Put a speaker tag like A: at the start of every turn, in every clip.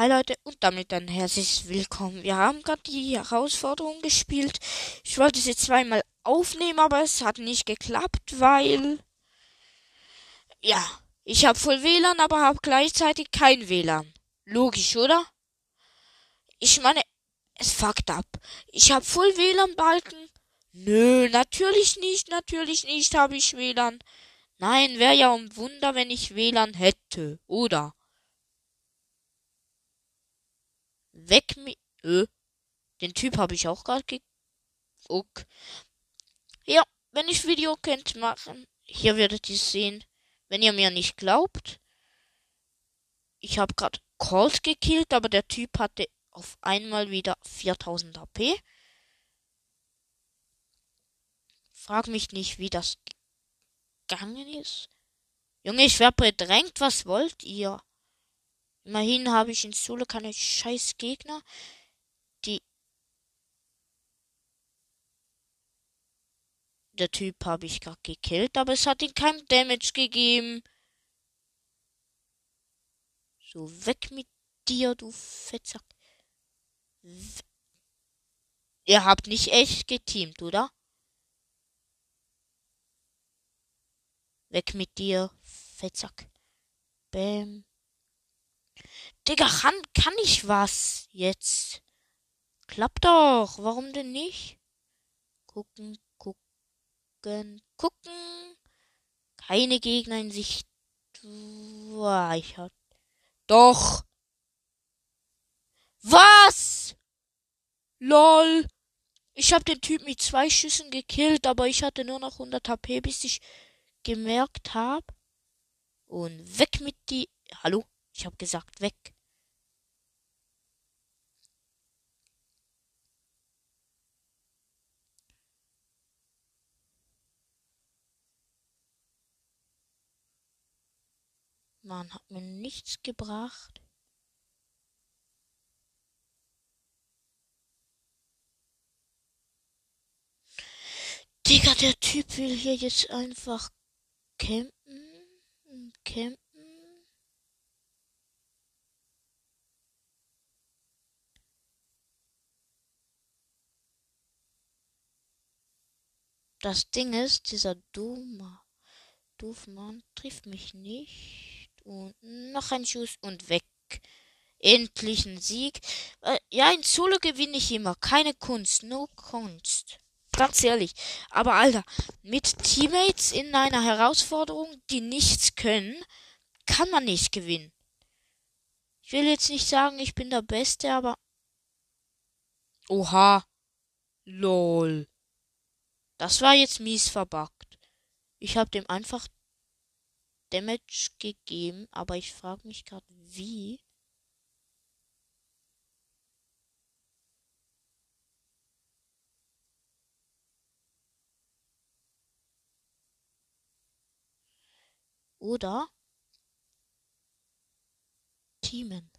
A: Hi Leute und damit ein herzliches Willkommen. Wir haben gerade die Herausforderung gespielt. Ich wollte sie zweimal aufnehmen, aber es hat nicht geklappt, weil ja, ich habe voll WLAN, aber habe gleichzeitig kein WLAN. Logisch, oder? Ich meine, es fuckt ab. Ich habe voll WLAN-Balken. Nö, natürlich nicht, natürlich nicht habe ich WLAN. Nein, wäre ja ein Wunder, wenn ich WLAN hätte, oder? Weg mit. Ö. Den Typ habe ich auch gerade ge. Okay. Ja, wenn ich Video könnt machen. Hier werdet ihr sehen. Wenn ihr mir nicht glaubt. Ich habe gerade Colt gekillt, aber der Typ hatte auf einmal wieder 4000 HP. Frag mich nicht, wie das gegangen ist. Junge, ich werde bedrängt. Was wollt ihr? Immerhin habe ich in Solo keine scheiß Gegner, die. Der Typ habe ich gerade gekillt, aber es hat ihm kein Damage gegeben. So, weg mit dir, du Fettsack. W Ihr habt nicht echt geteamt, oder? Weg mit dir, Fettsack. Bäm. Digga, kann, kann ich was jetzt? Klappt doch. Warum denn nicht? Gucken, gucken, gucken. Keine Gegner in Sicht. Ich hab... Doch. Was? Lol. Ich hab den Typ mit zwei Schüssen gekillt, aber ich hatte nur noch 100 HP, bis ich gemerkt hab. Und weg mit die... Hallo? Ich hab gesagt, weg. Mann, hat mir nichts gebracht. Digga, der Typ will hier jetzt einfach campen. Campen. Das Ding ist, dieser Duma, Doofmann trifft mich nicht. Und noch ein Schuss und weg. Endlich ein Sieg. Äh, ja, in Solo gewinne ich immer. Keine Kunst, no Kunst. Ganz ehrlich. Aber Alter, mit Teammates in einer Herausforderung, die nichts können, kann man nicht gewinnen. Ich will jetzt nicht sagen, ich bin der Beste, aber. Oha. Lol. Das war jetzt mies verbuggt. Ich hab dem einfach Damage gegeben, aber ich frage mich gerade, wie. Oder Teamen.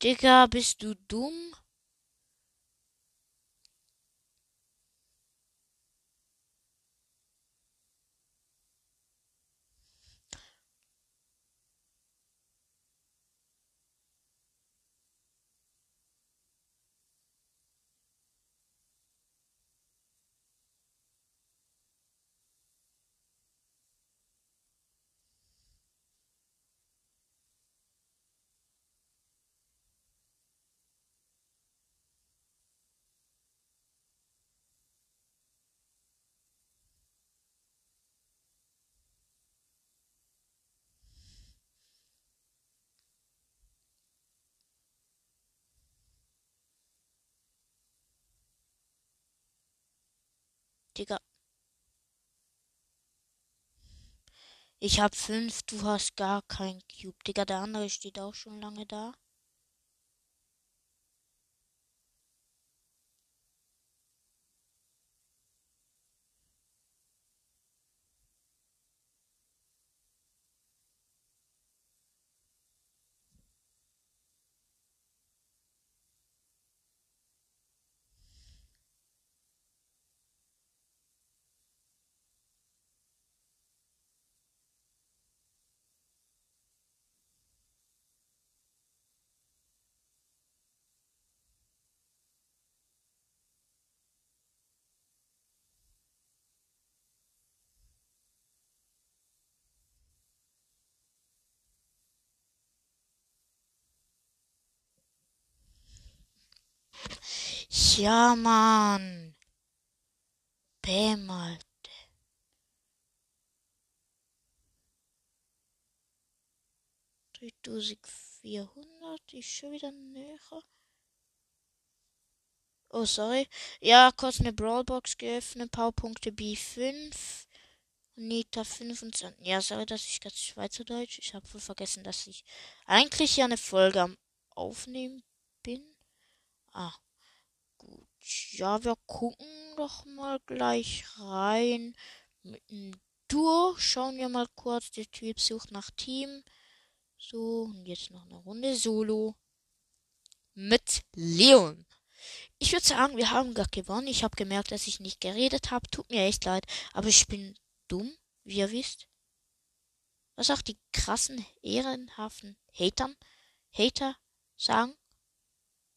A: Digga, bist du dumm? Digga. Ich hab fünf, du hast gar kein Cube. Digga, der andere steht auch schon lange da. Ja, Mann. Bäm, Alter. vierhundert ist schon wieder näher. Oh, sorry. Ja, kurz eine Brawlbox geöffnet. Powerpunkte B5. Nita 25. Ja, sorry, dass ich ganz Schweizerdeutsch. Ich habe voll vergessen, dass ich eigentlich ja eine Folge am Aufnehmen bin. Ah. Ja, wir gucken doch mal gleich rein. Mit einem Duo. Schauen wir mal kurz. Der Typ sucht nach Team. So, und jetzt noch eine Runde Solo. Mit Leon. Ich würde sagen, wir haben gar gewonnen. Ich habe gemerkt, dass ich nicht geredet habe. Tut mir echt leid. Aber ich bin dumm, wie ihr wisst. Was auch die krassen, ehrenhaften Hatern, Hater sagen.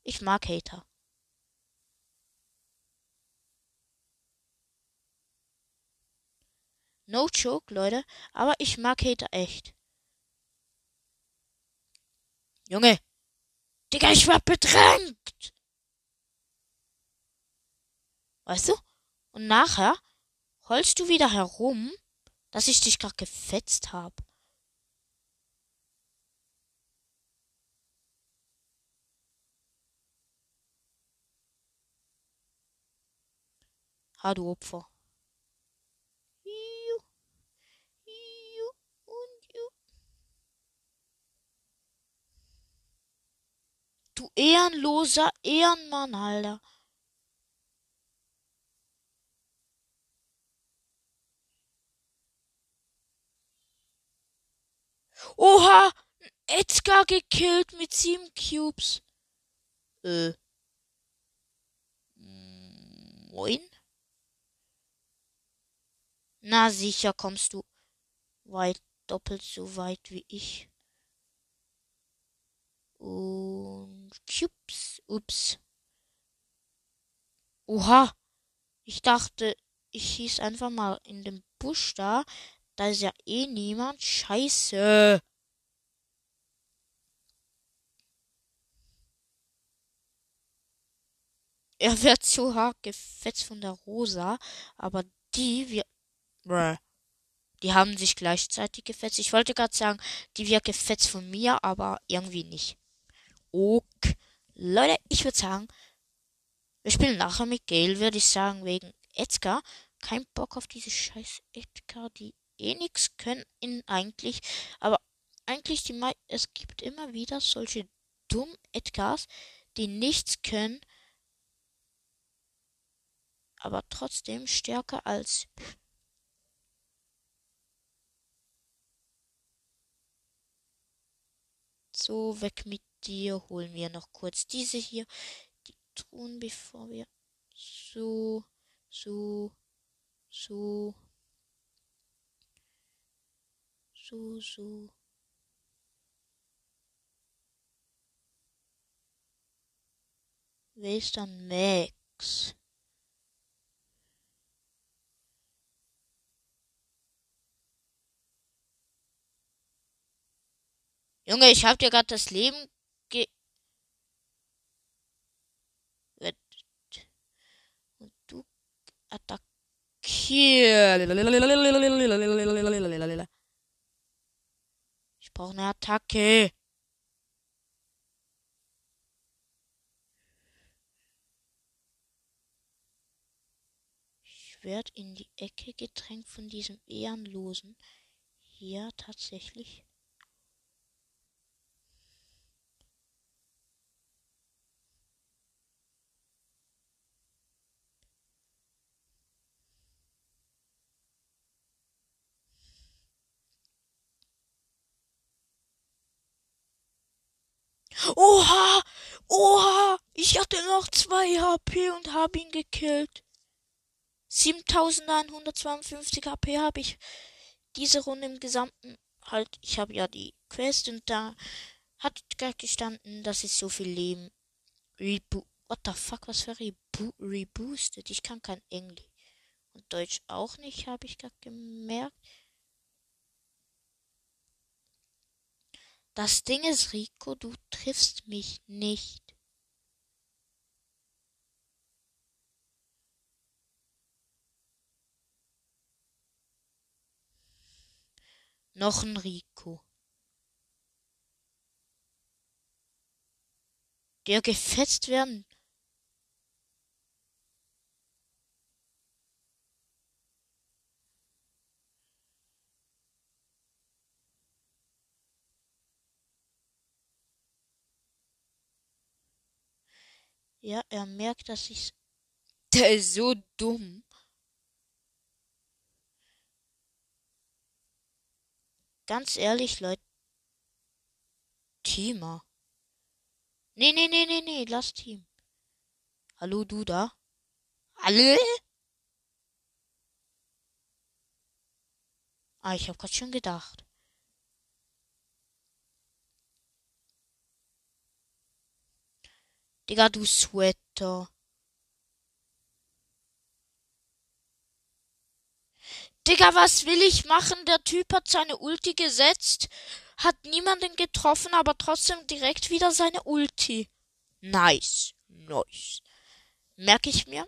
A: Ich mag Hater. No joke, Leute. Aber ich mag Hater echt. Junge. Digga, ich war bedrängt. Weißt du? Und nachher heulst du wieder herum, dass ich dich gerade gefetzt hab. Ha, du Opfer. Du ehrenloser Ehrenmann, Alter. Oha! Edgar gekillt mit sieben Cubes. Äh. Moin? Na sicher kommst du weit, doppelt so weit wie ich. Und Cubes. Ups. Oha. Ich dachte, ich schieß einfach mal in den Busch da. Da ist ja eh niemand. Scheiße. Er wird zu hart gefetzt von der Rosa, aber die wir. Bruh. Die haben sich gleichzeitig gefetzt. Ich wollte gerade sagen, die wird gefetzt von mir, aber irgendwie nicht. Ok. Leute, ich würde sagen, wir spielen nachher mit Gail, würde ich sagen, wegen Edgar. Kein Bock auf diese scheiß Edgar, die eh nix können in eigentlich. Aber eigentlich die Me es gibt immer wieder solche dummen Edgars, die nichts können, aber trotzdem stärker als so weg mit dir. Holen wir noch kurz diese hier, die Truhen, bevor wir so, so, so, so, so. Wer ist dann Max? Junge, ich hab dir gerade das Leben ge... Und du attackierst. Ich brauche eine Attacke. Ich werde in die Ecke gedrängt von diesem Ehrenlosen. Hier tatsächlich. Oha! Oha! Ich hatte noch zwei HP und habe ihn gekillt. 7152 HP habe ich diese Runde im Gesamten halt. Ich habe ja die Quest und da hat gerade gestanden, dass ich so viel Leben Rebo What the fuck, was für Rebo Reboosted? Ich kann kein Englisch. Und Deutsch auch nicht, habe ich gerade gemerkt. Das Ding ist, Rico, du triffst mich nicht. Noch ein Rico. Der gefetzt werden. Ja, er merkt, dass ich. Der ist so dumm. Ganz ehrlich, Leute. Teamer. Nee, nee, nee, nee, nee, lass Team. Hallo, du da? Alle? Ah, ich hab grad schon gedacht. Digga, du Sweater. Digga, was will ich machen? Der Typ hat seine Ulti gesetzt, hat niemanden getroffen, aber trotzdem direkt wieder seine Ulti. Nice. Nice. Merke ich mir.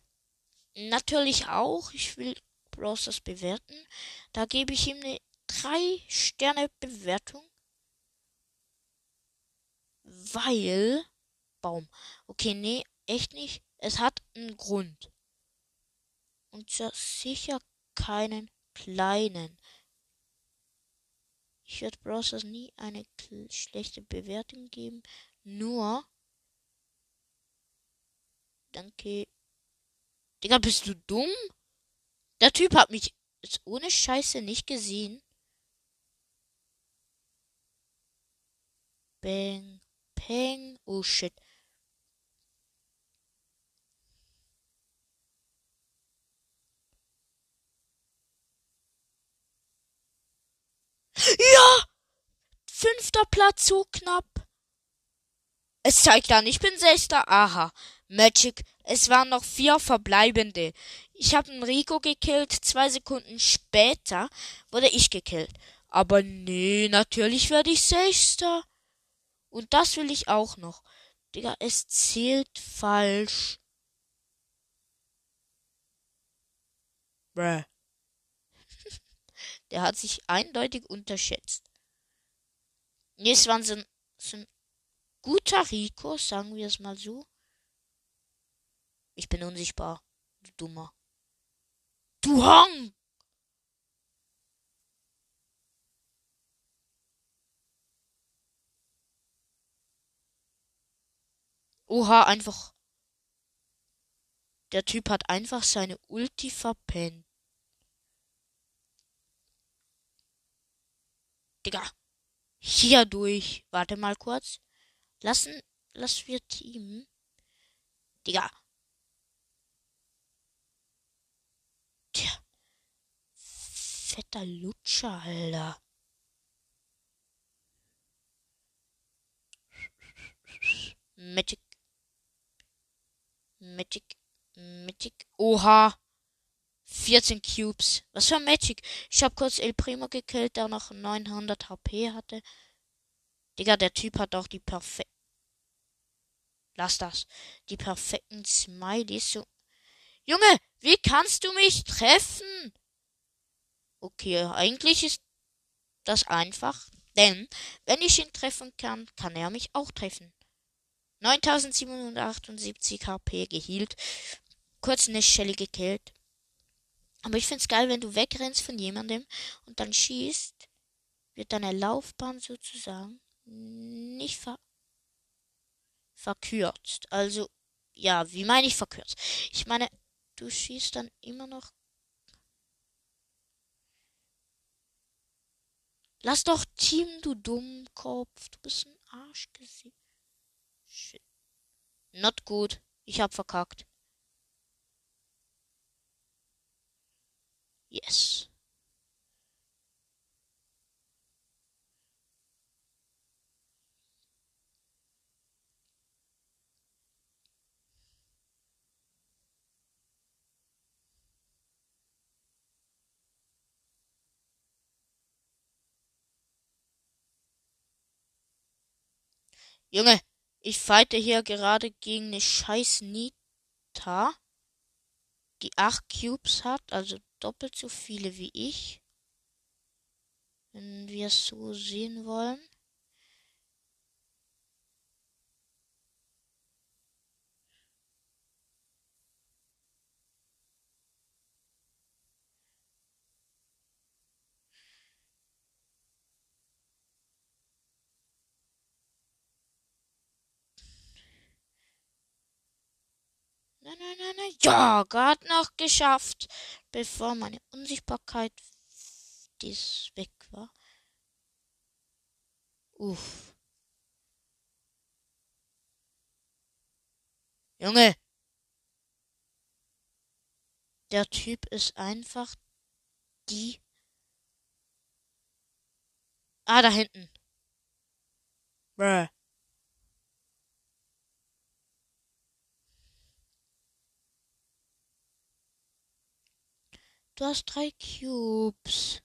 A: Natürlich auch. Ich will Browsers bewerten. Da gebe ich ihm eine 3 Sterne Bewertung. Weil. Baum. Okay, nee, echt nicht. Es hat einen Grund. Und zwar sicher keinen kleinen. Ich werde Browsers nie eine schlechte Bewertung geben. Nur. Danke. Digga, bist du dumm? Der Typ hat mich jetzt ohne Scheiße nicht gesehen. Bang. Peng. Oh shit. Ja! Fünfter Platz, so knapp. Es zeigt an, ich bin Sechster. Aha. Magic. Es waren noch vier verbleibende. Ich habe einen Rico gekillt. Zwei Sekunden später wurde ich gekillt. Aber nee, natürlich werde ich Sechster. Und das will ich auch noch. Digga, es zählt falsch. Bruh. Der hat sich eindeutig unterschätzt. Nee, es war so ein, ein guter Rico, sagen wir es mal so. Ich bin unsichtbar, du Dummer. Du Hang! Oha, einfach. Der Typ hat einfach seine Ulti verpennt. Digga. Hier durch. Warte mal kurz. Lassen, lass wir Team. Digga. Tja. Fetter Lutscher, Alter. Magic. Magic. Magic. Oha. 14 Cubes. Was für Magic. Ich hab kurz El Primo gekillt, der noch 900 HP hatte. Digga, der Typ hat auch die perfekten. Lass das. Die perfekten Smileys. So. Junge, wie kannst du mich treffen? Okay, eigentlich ist das einfach. Denn, wenn ich ihn treffen kann, kann er mich auch treffen. 9778 HP gehielt. Kurz eine Shelly gekillt. Aber ich find's geil, wenn du wegrennst von jemandem und dann schießt, wird deine Laufbahn sozusagen nicht ver verkürzt. Also, ja, wie meine ich verkürzt? Ich meine, du schießt dann immer noch. Lass doch Team, du Dummkopf. Du bist ein Arschgesicht. Shit. Not gut. Ich hab verkackt. Yes. Junge, ich fighte hier gerade gegen eine scheiß Nita, die acht Cubes hat, also doppelt so viele wie ich. wenn wir es so sehen wollen. Nein, nein, nein, nein. Ja, gerade noch geschafft, bevor meine Unsichtbarkeit dies weg war. Uff. Junge. Der Typ ist einfach die. Ah, da hinten. Bruh. Du hast drei Cubes.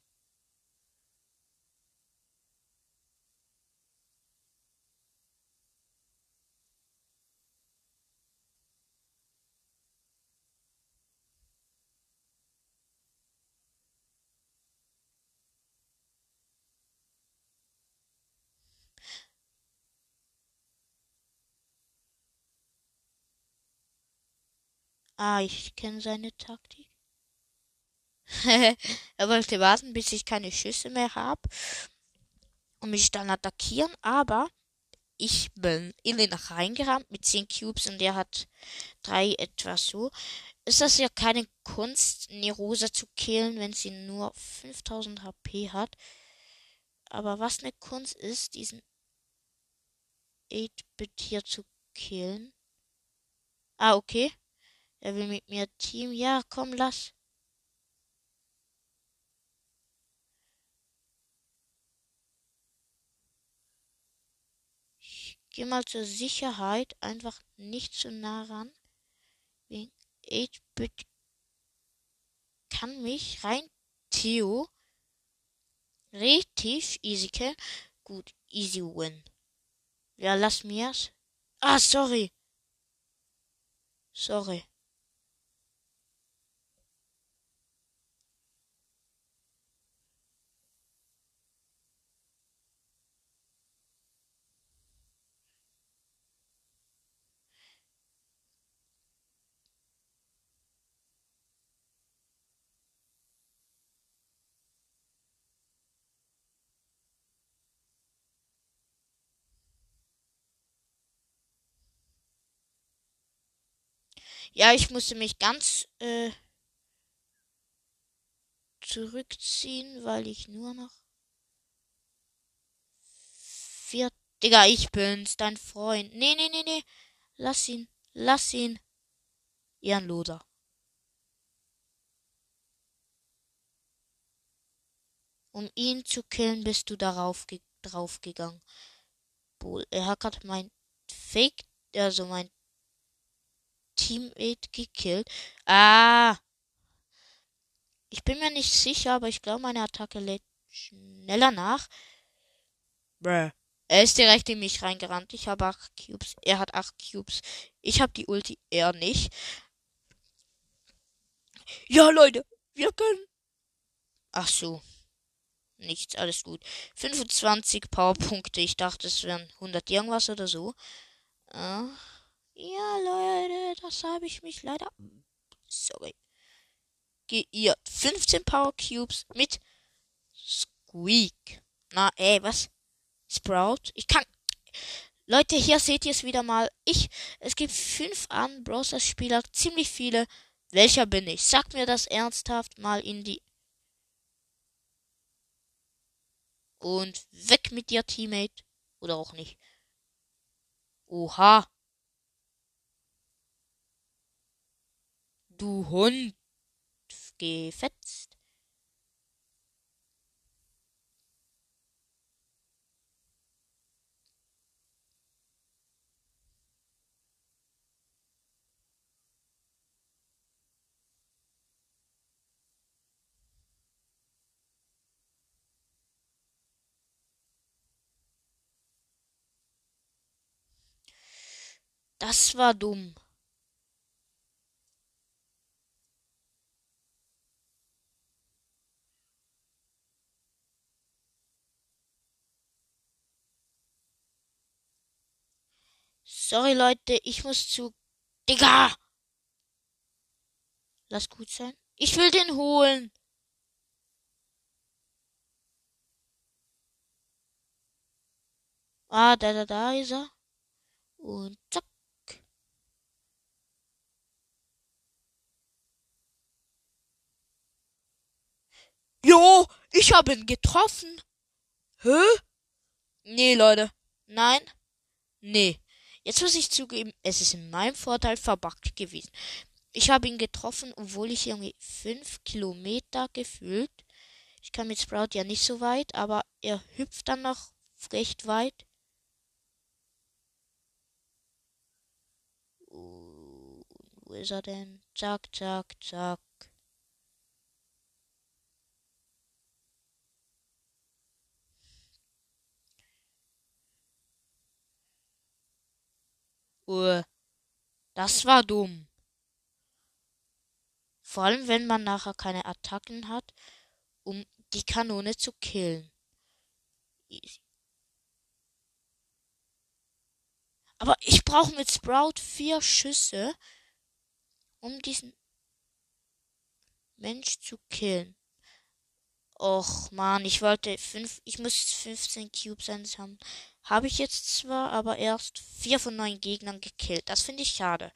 A: Ah, ich kenne seine Taktik. er wollte warten, bis ich keine Schüsse mehr habe und mich dann attackieren, aber ich bin in ihn reingerannt mit 10 Cubes und er hat drei etwas so. Ist das ja keine Kunst, Nerosa zu killen, wenn sie nur 5000 HP hat. Aber was eine Kunst ist, diesen 8-Bit hier zu killen. Ah, okay. Er will mit mir Team. Ja, komm, lass. Geh mal zur Sicherheit einfach nicht zu nah ran. Wegen 8-Bit kann mich rein Theo richtig easy killen. Gut, easy win. Ja, lass mir's. Ah, sorry. Sorry. Ja, ich musste mich ganz äh, zurückziehen, weil ich nur noch vier. Digga, ich bin's, dein Freund. Nee, nee, nee, nee. Lass ihn. Lass ihn. Ehrenloser. Um ihn zu killen, bist du darauf ge draufgegangen. Er hat gerade mein Fake, also mein Teammate gekillt. Ah. Ich bin mir nicht sicher, aber ich glaube, meine Attacke lädt schneller nach. Bruh. Er ist direkt in mich reingerannt. Ich habe acht Cubes. Er hat acht Cubes. Ich habe die Ulti, er nicht. Ja, Leute, wir können. Ach so. Nichts, alles gut. 25 Powerpunkte. Ich dachte, es wären 100 irgendwas oder so. Äh. Ja, Leute, das habe ich mich leider. Sorry. Geirrt. 15 Power Cubes mit Squeak. Na, ey, was? Sprout? Ich kann. Leute, hier seht ihr es wieder mal. Ich. Es gibt fünf an Browsers Spieler, ziemlich viele. Welcher bin ich? Sag mir das ernsthaft mal in die. Und weg mit dir, Teammate. Oder auch nicht. Oha. Du Hund. Gefetzt. Das war dumm. Sorry, Leute, ich muss zu. Digga! Lass gut sein. Ich will den holen. Ah, da, da, da ist er. Und zack. Jo, ich habe ihn getroffen. Hä? Nee, Leute. Nein. Nee. Jetzt muss ich zugeben, es ist in meinem Vorteil verbuggt gewesen. Ich habe ihn getroffen, obwohl ich irgendwie fünf Kilometer gefühlt. Ich kam mit Sprout ja nicht so weit, aber er hüpft dann noch recht weit. Wo ist er denn? Zack, zack, zack. Uh, das war dumm. Vor allem, wenn man nachher keine Attacken hat, um die Kanone zu killen. Aber ich brauche mit Sprout vier Schüsse, um diesen Mensch zu killen. Och man, ich wollte fünf, ich muss 15 Cubes haben. Habe ich jetzt zwar, aber erst vier von neun Gegnern gekillt. Das finde ich schade.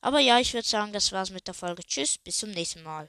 A: Aber ja, ich würde sagen, das war's mit der Folge. Tschüss, bis zum nächsten Mal.